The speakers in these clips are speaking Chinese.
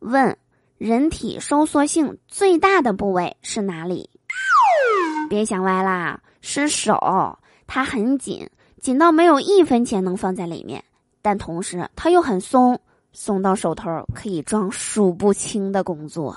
问：人体收缩性最大的部位是哪里？别想歪啦，是手，它很紧，紧到没有一分钱能放在里面，但同时它又很松，松到手头可以装数不清的工作。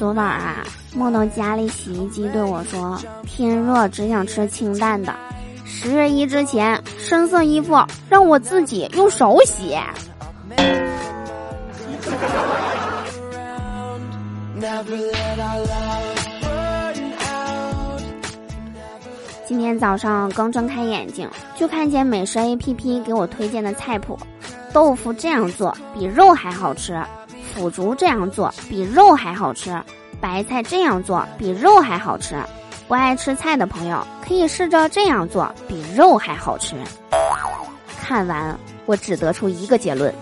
昨晚啊，梦到家里洗衣机对我说：“天热，只想吃清淡的。十月一之前，深色衣服让我自己用手洗。”今天早上刚睁开眼睛，就看见美食 A P P 给我推荐的菜谱：豆腐这样做比肉还好吃。腐竹这样做比肉还好吃，白菜这样做比肉还好吃。不爱吃菜的朋友可以试着这样做，比肉还好吃。看完，我只得出一个结论：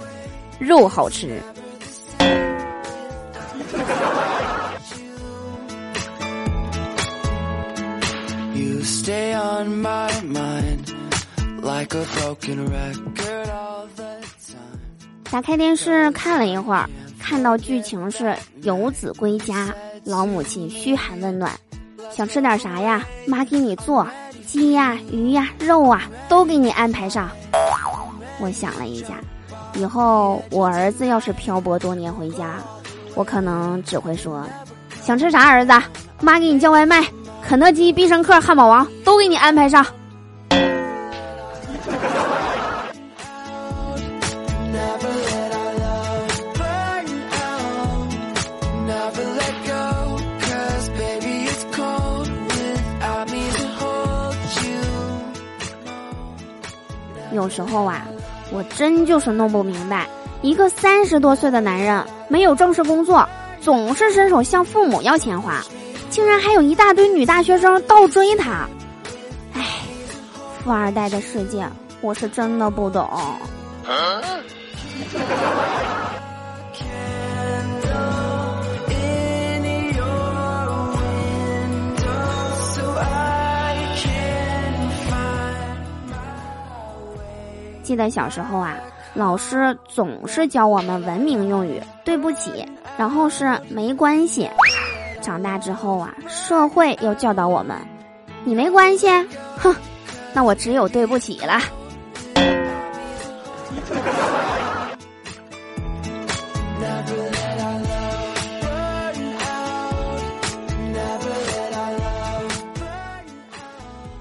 肉好吃。打开电视看了一会儿。看到剧情是游子归家，老母亲嘘寒问暖，想吃点啥呀？妈给你做，鸡呀、鱼呀、肉啊，都给你安排上。我想了一下，以后我儿子要是漂泊多年回家，我可能只会说，想吃啥儿子，妈给你叫外卖，肯德基、必胜客、汉堡王都给你安排上。有时候啊，我真就是弄不明白，一个三十多岁的男人没有正式工作，总是伸手向父母要钱花，竟然还有一大堆女大学生倒追他。唉，富二代的世界，我是真的不懂。记得小时候啊，老师总是教我们文明用语，对不起，然后是没关系。长大之后啊，社会又教导我们，你没关系，哼，那我只有对不起了。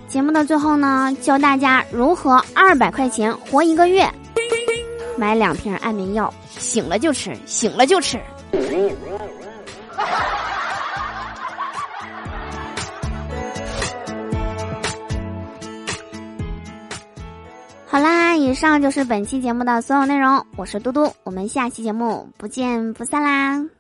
节目的最后呢，教大家如何二百块钱活一个月，买两瓶安眠药，醒了就吃，醒了就吃。好啦，以上就是本期节目的所有内容，我是嘟嘟，我们下期节目不见不散啦。